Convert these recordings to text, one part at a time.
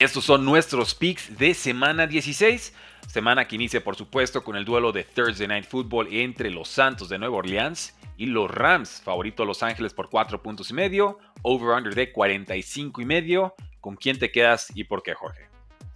Estos son nuestros picks de semana 16. Semana que inicia, por supuesto, con el duelo de Thursday Night Football entre los Santos de Nueva Orleans y los Rams. Favorito Los Ángeles por 4 puntos y medio. Over-under de 45 y medio. ¿Con quién te quedas y por qué, Jorge?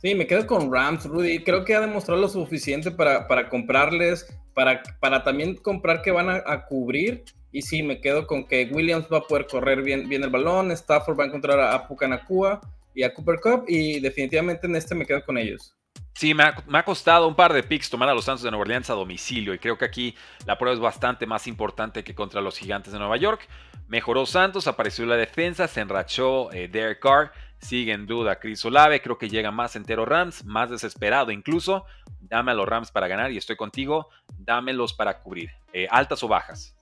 Sí, me quedo con Rams, Rudy. Creo que ha demostrado lo suficiente para, para comprarles, para, para también comprar que van a, cubrir. Y sí, me quedo con que Williams va a poder correr bien, bien el balón. Stafford va a encontrar a, a Pucanacua y a Cooper Cup y definitivamente en este me quedo con ellos. Sí, me ha, costado un par de picks tomar a los Santos de Nueva Orleans a domicilio y creo que aquí la prueba es bastante más importante que contra los Gigantes de Nueva York. Mejoró Santos, apareció la defensa, se enrachó eh, Derek Carr, sigue en duda Chris Olave, creo que llega más entero Rams, más desesperado incluso. Dame a los Rams para ganar y estoy contigo, dámelos para cubrir. Eh, ¿Altas o bajas?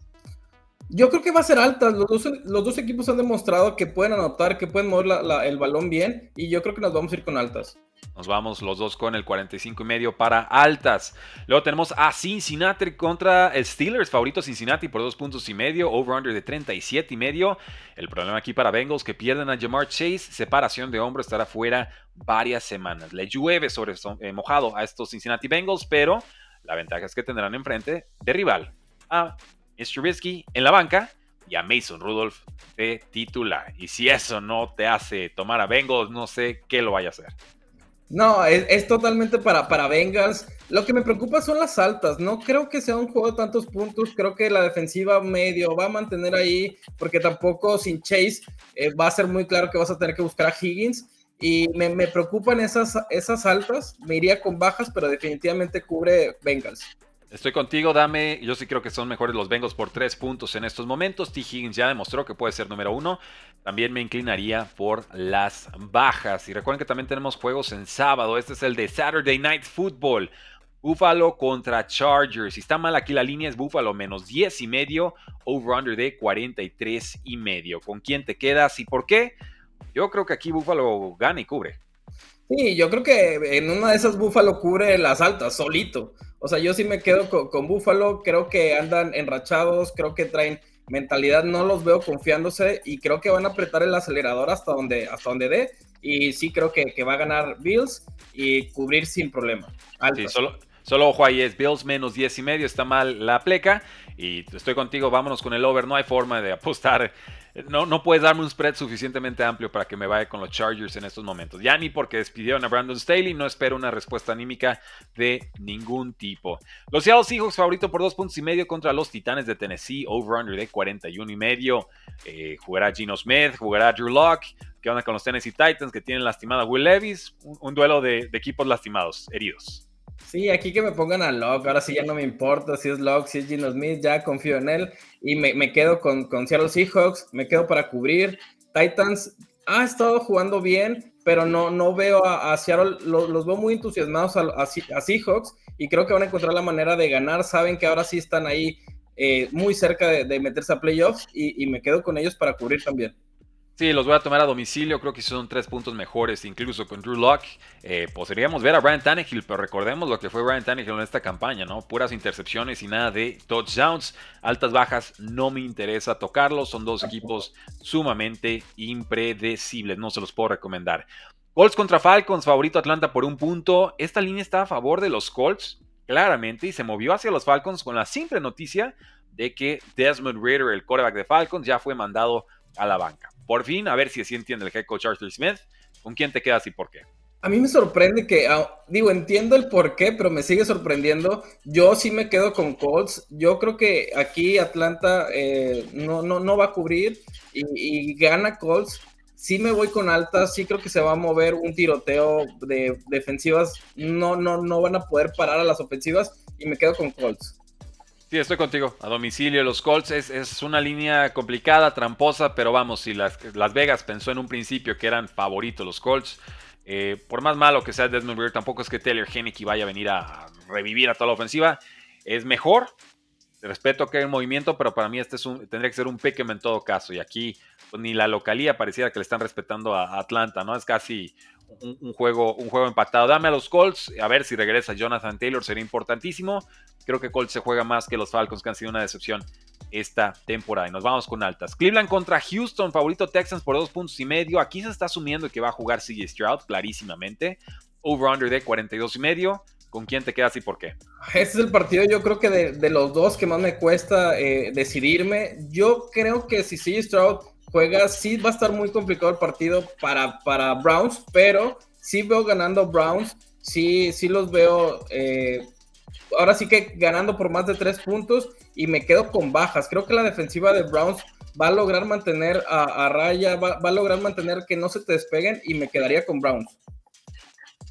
Yo creo que va a ser alta. Los dos, equipos han demostrado que pueden anotar, que pueden mover el balón bien. Y yo creo que nos vamos a ir con altas. Nos vamos los dos con el 45 y medio para altas. Luego tenemos a Cincinnati contra el Steelers, favorito Cincinnati por dos puntos y medio, over-under de 37 y medio. El problema aquí para Bengals que pierden a Jamar Chase, separación de hombro, estará fuera varias semanas. Le llueve sobre eh, mojado a estos Cincinnati Bengals, pero la ventaja es que tendrán enfrente de rival a es Trubisky en la banca y a Mason Rudolph de titular. Y si eso no te hace tomar a Bengals, no sé qué lo vaya a hacer. No, es, totalmente para, para Bengals. Lo que me preocupa son las altas. No creo que sea un juego de tantos puntos. Creo que la defensiva medio va a mantener ahí, porque tampoco sin Chase eh, va a ser muy claro que vas a tener que buscar a Higgins. Y me, me preocupan esas, esas altas. Me iría con bajas, pero definitivamente cubre Bengals. Estoy contigo, dame. Yo sí creo que son mejores los Bengals por tres puntos en estos momentos. T. Higgins ya demostró que puede ser número uno. También me inclinaría por las bajas. Y recuerden que también tenemos juegos en sábado. Este es el de Saturday Night Football. Buffalo contra Chargers. Si está mal aquí la línea es Buffalo menos 10 y medio. Over-under de 43 y medio. ¿Con quién te quedas y por qué? Yo creo que aquí Buffalo gana y cubre. Sí, yo creo que en una de esas Buffalo cubre las altas solito. O sea, yo sí me quedo con, Buffalo, creo que andan enrachados, creo que traen mentalidad, no los veo confiándose y creo que van a apretar el acelerador hasta donde, hasta donde dé. Y sí creo que, va a ganar Bills y cubrir sin problema. Sí, solo, solo ojo ahí es Bills menos 10 y medio, está mal la pleca. Y estoy contigo, vámonos con el over. No hay forma de apostar no, no puedes darme un spread suficientemente amplio para que me vaya con los Chargers en estos momentos. Ya ni porque despidieron a Brandon Staley, no espero una respuesta anímica de ningún tipo. Los Seahawks favorito por dos puntos y medio contra los Titanes de Tennessee, over-under de 41 y medio. Eh, jugará Gino Smith, jugará Drew Locke. ¿Qué onda con los Tennessee Titans que tienen lastimada Will Levis? Un, duelo de equipos lastimados, heridos. Sí, aquí que me pongan a Locke, ahora sí ya no me importa si es Locke, si es Gino Smith, ya confío en él y me, quedo con, con Seattle Seahawks, me quedo para cubrir. Titans ha estado jugando bien, pero no, no veo a, Seattle, los, veo muy entusiasmados a, Seahawks y creo que van a encontrar la manera de ganar, saben que ahora sí están ahí eh, muy cerca de, meterse a playoffs y, y me quedo con ellos para cubrir también. Sí, los voy a tomar a domicilio. Creo que son tres puntos mejores, incluso con Drew Locke. Eh, podríamos ver a Brian Tannehill, pero recordemos lo que fue Brian Tannehill en esta campaña, ¿no? Puras intercepciones y nada de touchdowns. Altas bajas, no me interesa tocarlos. Son dos equipos sumamente impredecibles. No se los puedo recomendar. Colts contra Falcons, favorito Atlanta por un punto. Esta línea está a favor de los Colts, claramente, y se movió hacia los Falcons con la simple noticia de que Desmond Ritter, el quarterback de Falcons, ya fue mandado a la banca. Por fin, a ver si así entiende el head coach Smith. ¿Con quién te quedas y por qué? A mí me sorprende que, ah, digo, entiendo el por qué, pero me sigue sorprendiendo. Yo sí me quedo con Colts. Yo creo que aquí Atlanta eh, no, no, no, va a cubrir y, gana Colts. Sí me voy con altas, sí creo que se va a mover un tiroteo de defensivas. No, no, no van a poder parar a las ofensivas y me quedo con Colts. Sí, estoy contigo. A domicilio, los Colts es, una línea complicada, tramposa, pero vamos, si las, las, Vegas pensó en un principio que eran favoritos los Colts, Eh, por más malo que sea Desmond Reader, tampoco es que Taylor Henneke vaya a venir a revivir a toda la ofensiva. Es mejor. Respeto que hay un movimiento, pero para mí este es un, tendría que ser un Pick'em en todo caso. Y aquí pues, ni la localía pareciera que le están respetando a Atlanta, ¿no? Es casi un, juego, un juego empatado. Dame a los Colts, a ver si regresa Jonathan Taylor, sería importantísimo. Creo que Colts se juega más que los Falcons, que han sido una decepción esta temporada. Y nos vamos con altas. Cleveland contra Houston, favorito Texans por dos puntos y medio. Aquí se está asumiendo que va a jugar CJ Stroud, clarísimamente. Over-under de 42 y medio. ¿Con quién te quedas y por qué? Este es el partido, yo creo que de, los dos que más me cuesta eh, decidirme. Yo creo que si CJ Stroud juega, sí va a estar muy complicado el partido para, para Browns, pero sí veo ganando Browns. Sí, sí los veo. Eh, ahora sí que ganando por más de tres puntos y me quedo con bajas. Creo que la defensiva de Browns va a lograr mantener a, raya, va, a lograr mantener que no se te despeguen y me quedaría con Browns.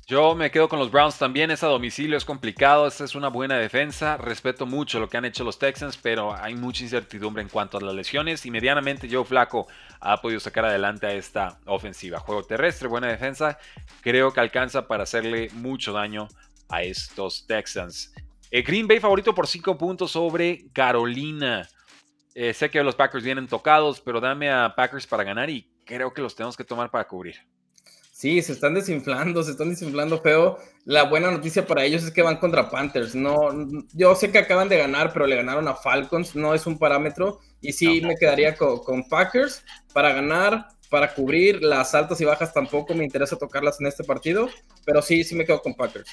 Yo me quedo con los Browns también. Es a domicilio, es complicado. Esta es una buena defensa. Respeto mucho lo que han hecho los Texans, pero hay mucha incertidumbre en cuanto a las lesiones. Y medianamente Joe Flaco ha podido sacar adelante a esta ofensiva. Juego terrestre, buena defensa. Creo que alcanza para hacerle mucho daño a estos Texans. Eh, Green Bay favorito por 5 puntos sobre Carolina. Eh, sé que los Packers vienen tocados, pero dame a Packers para ganar y creo que los tenemos que tomar para cubrir. Sí, se están desinflando, se están desinflando feo. La buena noticia para ellos es que van contra Panthers. No, yo sé que acaban de ganar, pero le ganaron a Falcons, no es un parámetro. Y sí me quedaría con Packers para ganar, para cubrir. Las altas y bajas tampoco me interesa tocarlas en este partido, pero sí, sí me quedo con Packers.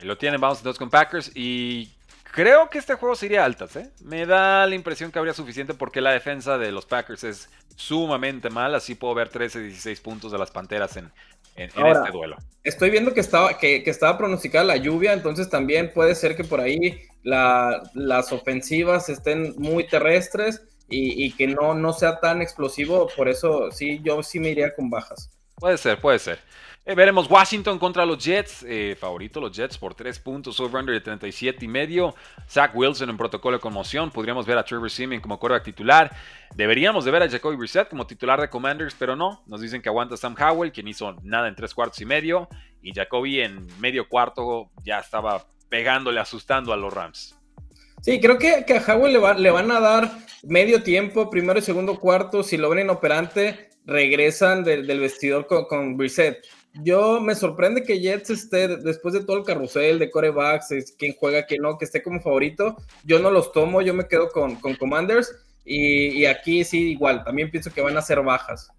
Lo tienen, vamos entonces con Packers y creo que este juego sería altas, ¿eh? Me da la impresión que habría suficiente porque la defensa de los Packers es sumamente mala, así puedo ver 13, 16 puntos de las Panteras en, este duelo. Estoy viendo que estaba, que, estaba pronosticada la lluvia, entonces también puede ser que por ahí las ofensivas estén muy terrestres y, que no, no sea tan explosivo, por eso sí, yo sí me iría con bajas. Puede ser, puede ser. Eh, veremos Washington contra los Jets. Eh, favorito los Jets por 3 puntos, over-under de 37 y medio. Zach Wilson en protocolo de conmoción. Podríamos ver a Trevor Simeon como quarterback titular. Deberíamos de ver a Jacoby Brissett como titular de Commanders, pero no. Nos dicen que aguanta Sam Howell, quien hizo nada en 3 cuartos y medio. Y Jacoby en medio cuarto ya estaba pegándole, asustando a los Rams. Sí, creo que, a Howell le, van a dar medio tiempo, primero y segundo cuarto. Si lo ven inoperante, regresan del, vestidor con, con Brissett yo me sorprende que Jets esté, después de todo el carrusel de corebacks, es quién juega, quién no, que esté como favorito. Yo no los tomo, yo me quedo con, con Commanders. Y, aquí sí, igual, también pienso que van a ser bajas.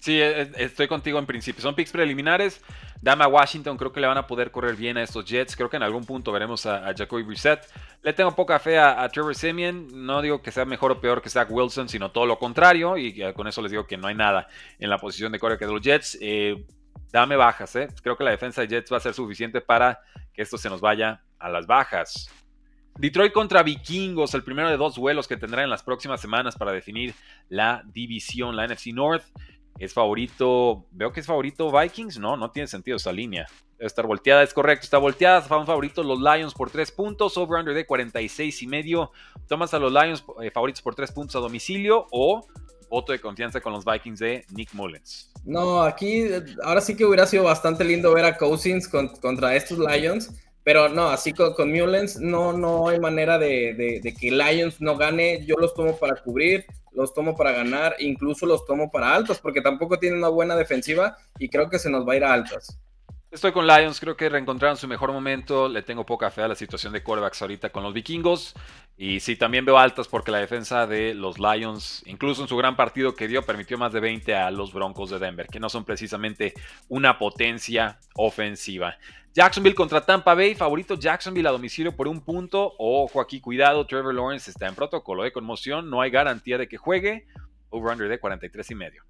Sí, e, e, estoy contigo en principio. Son picks preliminares. Dame a Washington, creo que le van a poder correr bien a estos Jets. Creo que en algún punto veremos a, Jacoby Brissett. Le tengo poca fe a, Trevor Simeon. No digo que sea mejor o peor que Zach Wilson, sino todo lo contrario. Y con eso les digo que no hay nada en la posición de que de los Jets. Eh, dame bajas, ¿eh? Creo que la defensa de Jets va a ser suficiente para que esto se nos vaya a las bajas. Detroit contra Vikingos, el primero de dos vuelos que tendrán en las próximas semanas para definir la división, la NFC North. Es favorito, veo que es favorito Vikings, no, no tiene sentido esa línea. Debe estar volteada, es correcto, está volteada. Fan favoritos los Lions por tres puntos, over-under de 46 y medio. Tomas a los Lions eh, favoritos por tres puntos a domicilio o voto de confianza con los Vikings de Nick Mullens. No, aquí ahora sí que hubiera sido bastante lindo ver a Cousins contra estos Lions, pero no, así con, con Mullens no, no hay manera de, que Lions no gane. Yo los tomo para cubrir, los tomo para ganar, incluso los tomo para altos, porque tampoco tienen una buena defensiva y creo que se nos va a ir a altas. Estoy con Lions, creo que reencontraron su mejor momento. Le tengo poca fe a la situación de quarterbacks ahorita con los vikingos. Y sí, también veo altas porque la defensa de los Lions, incluso en su gran partido que dio, permitió más de 20 a los Broncos de Denver, que no son precisamente una potencia ofensiva. Jacksonville contra Tampa Bay, favorito Jacksonville a domicilio por un punto. Ojo aquí, cuidado, Trevor Lawrence está en protocolo de conmoción, no hay garantía de que juegue. Over-under de 43 y medio.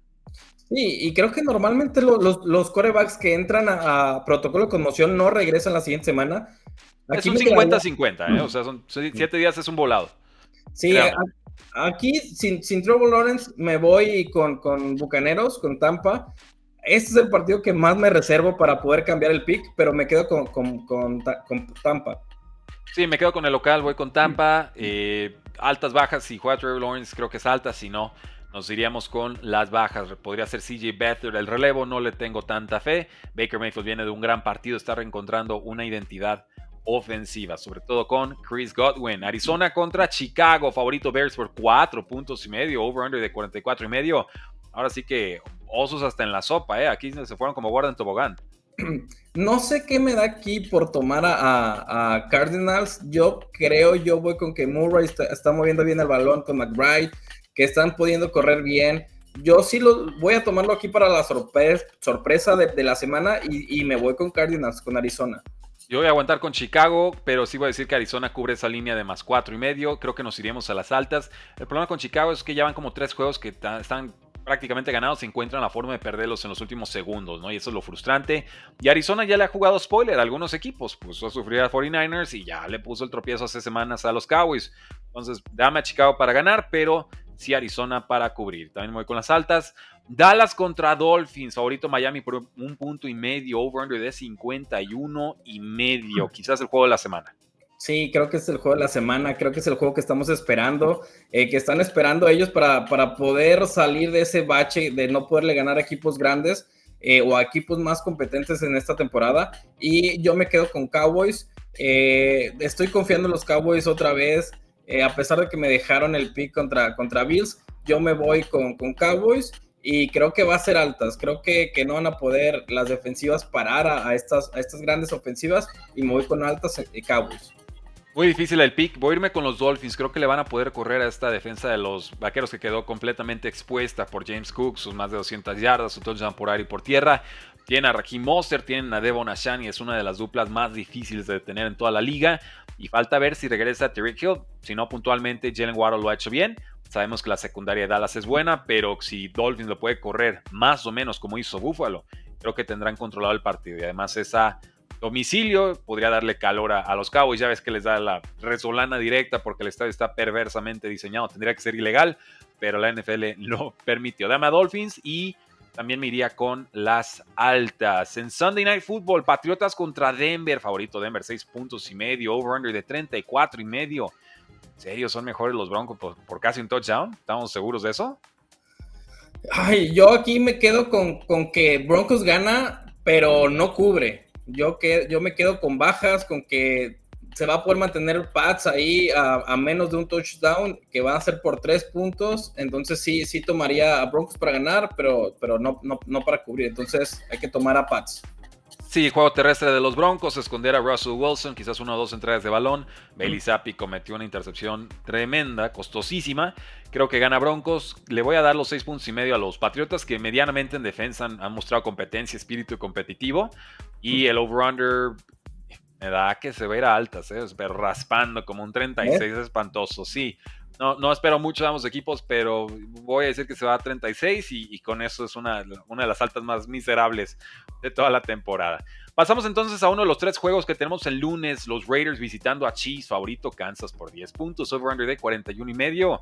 Sí, y creo que normalmente los, los, corebacks que entran a, protocolo de conmoción no regresan la siguiente semana. Aquí es un 50-50, ¿eh? o sea, son 7 días es un volado. Sí, aquí sin, sin Trevor Lawrence me voy con, con Bucaneros, con Tampa. Este es el partido que más me reservo para poder cambiar el pick, pero me quedo con, con, con, Tampa. Sí, me quedo con el local, voy con Tampa. Eh, altas, bajas, si juega Trevor Lawrence creo que es alta, si no, nos iríamos con las bajas. Podría ser CJ Beathard el relevo, no le tengo tanta fe. Baker Mayfield viene de un gran partido, está reencontrando una identidad ofensiva, sobre todo con Chris Godwin. Arizona contra Chicago, favorito Bears por 4 puntos y medio, over-under de 44 y medio. Ahora sí que osos hasta en la sopa, ¿eh? Aquí se fueron como guarda en tobogán. No sé qué me da aquí por tomar a, Cardinals. Yo creo, yo voy con que Murray está, moviendo bien el balón con McBride, que están pudiendo correr bien. Yo sí lo voy a tomarlo aquí para la sorpresa, de, la semana y, me voy con Cardinals, con Arizona. Yo voy a aguantar con Chicago, pero sí voy a decir que Arizona cubre esa línea de más cuatro y medio. Creo que nos iríamos a las altas. El problema con Chicago es que ya van como tres juegos que están prácticamente ganados, se encuentran la forma de perderlos en los últimos segundos, ¿no? Y eso es lo frustrante. Y Arizona ya le ha jugado spoiler a algunos equipos, puso a sufrir a 49ers y ya le puso el tropiezo hace semanas a los Cowboys. Entonces, dame a Chicago para ganar, pero sí Arizona para cubrir. También voy con las altas. Dallas contra Dolphins, favorito Miami por un punto y medio, over-under de 51 y medio, quizás el juego de la semana. Sí, creo que es el juego de la semana, creo que es el juego que estamos esperando, eh, que están esperando ellos para, para, poder salir de ese bache de no poderle ganar a equipos grandes eh, o a equipos más competentes en esta temporada. Y yo me quedo con Cowboys. Eh, estoy confiando en los Cowboys otra vez, a pesar de que me dejaron el pick contra, contra Bills, yo me voy con, con Cowboys y creo que va a ser altas. Creo que, que no van a poder las defensivas parar a, estas, a estas grandes ofensivas y me voy con altas eh, Cowboys. Muy difícil el pick. Voy a irme con los Dolphins. Creo que le van a poder correr a esta defensa de los vaqueros que quedó completamente expuesta por James Cook, sus más de 200 yardas, su touchdown por aire y por tierra. Tienen a Raheem Monster, tienen a Devon Ashani, es una de las duplas más difíciles de detener en toda la liga. Y falta ver si regresa Terry Hill. Si no, puntualmente Jalen Waddle lo ha hecho bien. Sabemos que la secundaria de Dallas es buena, pero si Dolphins lo puede correr más o menos como hizo Buffalo, creo que tendrán controlado el partido. Y además esa domicilio podría darle calor a, los Cowboys. Ya ves que les da la resolana directa porque el estadio está perversamente diseñado. Tendría que ser ilegal, pero la NFL lo permitió. Dame a Dolphins y también me iría con las altas. En Sunday Night Football, Patriotas contra Denver. Favorito Denver, 6 puntos y medio. Over-under de 34 y medio. ¿En serio son mejores los Broncos por, casi un touchdown? ¿Estamos seguros de eso? Ay, yo aquí me quedo con, que Broncos gana, pero no cubre. Yo, que, yo me quedo con bajas, con que se va a poder mantener Pats ahí a, menos de un touchdown, que va a ser por tres puntos. Entonces sí, sí tomaría a Broncos para ganar, pero, pero no, no, no para cubrir. Entonces hay que tomar a Pats. Sí, juego terrestre de los Broncos, esconder a Russell Wilson, quizás una o dos entradas de balón. Bailey Zappi cometió una intercepción tremenda, costosísima. Creo que gana Broncos. Le voy a dar los seis puntos y medio a los Patriotas, que medianamente en defensa han, mostrado competencia, espíritu competitivo. Y el over-under me da que se va a ir a altas, ¿eh? raspando como un 36 ¿Eh? espantoso, sí. No, no espero mucho de ambos equipos, pero voy a decir que se va a 36 y, con eso es una, una, de las altas más miserables de toda la temporada. Pasamos entonces a uno de los tres juegos que tenemos el lunes, los Raiders visitando a Chiefs, favorito Kansas por 10 puntos, over-under de 41 y medio.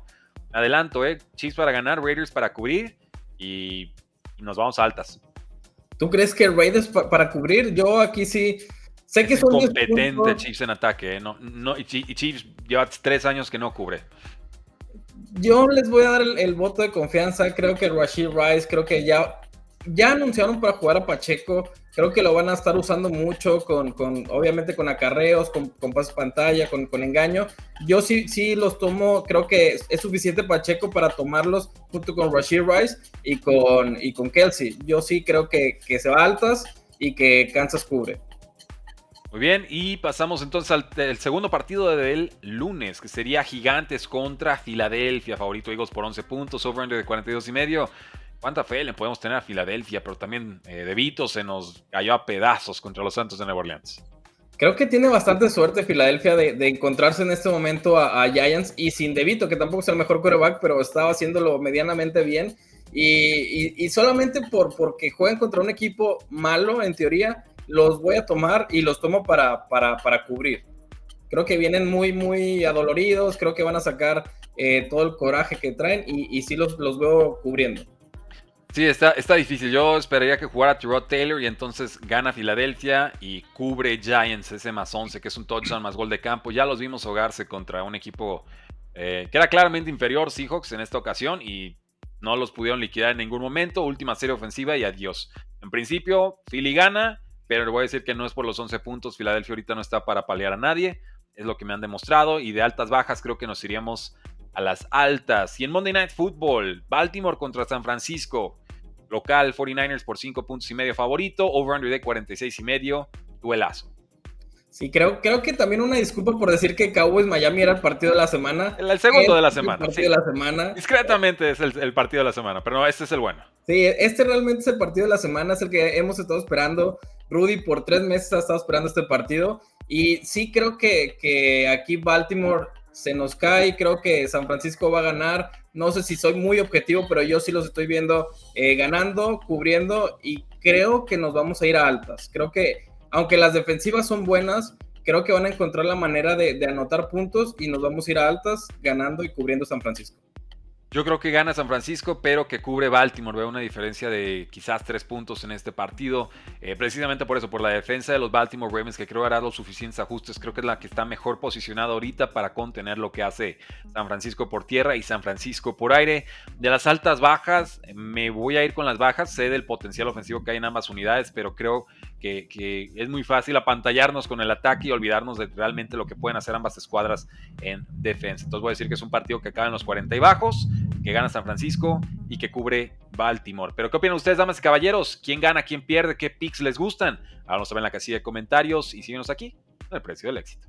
Adelanto, ¿eh? Chiefs para ganar, Raiders para cubrir y, nos vamos a altas. ¿Tú crees que Raiders para cubrir? Yo aquí sí... Sé que son competente Chiefs en ataque, ¿eh? no, no, y Chiefs lleva tres años que no cubre yo les voy a dar el, voto de confianza. Creo que Rashid Rice, creo que ya, ya anunciaron para jugar a Pacheco. Creo que lo van a estar usando mucho, con, con obviamente con acarreos, con, con pasos pantalla, con, con, engaño. Yo sí, sí los tomo, creo que es, suficiente Pacheco para tomarlos junto con Rashid Rice y con, y con Kelsey. Yo sí creo que, que se va altas y que Kansas cubre. Muy bien, y pasamos entonces al segundo partido del lunes, que sería Gigantes contra Filadelfia, favorito Eagles por 11 puntos, over de 42 y medio. ¿Cuánta fe le podemos tener a Filadelfia? Pero también eh, De Vito se nos cayó a pedazos contra los Santos de Nueva Orleans. Creo que tiene bastante suerte Filadelfia de, encontrarse en este momento a, Giants y sin De Vito, que tampoco es el mejor quarterback, pero estaba haciéndolo medianamente bien. Y, solamente por, porque juegan contra un equipo malo, en teoría, los voy a tomar y los tomo para, para, cubrir. Creo que vienen muy, muy adoloridos, creo que van a sacar eh, todo el coraje que traen y, y sí los, los veo cubriendo. Sí, está, está difícil. Yo esperaría que jugara Tyrod Taylor y entonces gana Filadelfia y cubre Giants ese más 11, que es un touchdown más gol de campo. Ya los vimos ahogarse contra un equipo eh, que era claramente inferior, Seahawks, en esta ocasión y no los pudieron liquidar en ningún momento. Última serie ofensiva y adiós. En principio, Philly gana, pero le voy a decir que no es por los 11 puntos. Filadelfia ahorita no está para paliar a nadie. Es lo que me han demostrado. Y de altas bajas creo que nos iríamos a las altas. Y en Monday Night Football, Baltimore contra San Francisco. Local 49ers por 5 puntos y medio favorito. Over-under de 46 y medio. Duelazo. Sí, creo, creo que también una disculpa por decir que Cowboys Miami era el partido de la semana. El, segundo de la semana. El partido de la semana. Discretamente es el, partido de la semana, pero no, este es el bueno. Sí, este realmente es el partido de la semana, es el que hemos estado esperando. Rudy por tres meses ha estado esperando este partido. Y sí creo que, que aquí Baltimore se nos cae, creo que San Francisco va a ganar. No sé si soy muy objetivo, pero yo sí los estoy viendo eh, ganando, cubriendo y creo que nos vamos a ir a altas. Creo que aunque las defensivas son buenas, creo que van a encontrar la manera de, anotar puntos y nos vamos a ir a altas ganando y cubriendo San Francisco. Yo creo que gana San Francisco, pero que cubre Baltimore. Veo una diferencia de quizás tres puntos en este partido. Eh, precisamente por eso, por la defensa de los Baltimore Ravens, que creo hará los suficientes ajustes. Creo que es la que está mejor posicionada ahorita para contener lo que hace San Francisco por tierra y San Francisco por aire. De las altas bajas, me voy a ir con las bajas. Sé del potencial ofensivo que hay en ambas unidades, pero creo que, es muy fácil apantallarnos con el ataque y olvidarnos de realmente lo que pueden hacer ambas escuadras en defensa. Entonces voy a decir que es un partido que acaba en los 40 y bajos, que gana San Francisco y que cubre Baltimore. Pero ¿qué opinan ustedes, damas y caballeros? ¿Quién gana? ¿Quién pierde? ¿Qué picks les gustan? Háganos saber en la casilla de comentarios y síguenos aquí en el precio del éxito.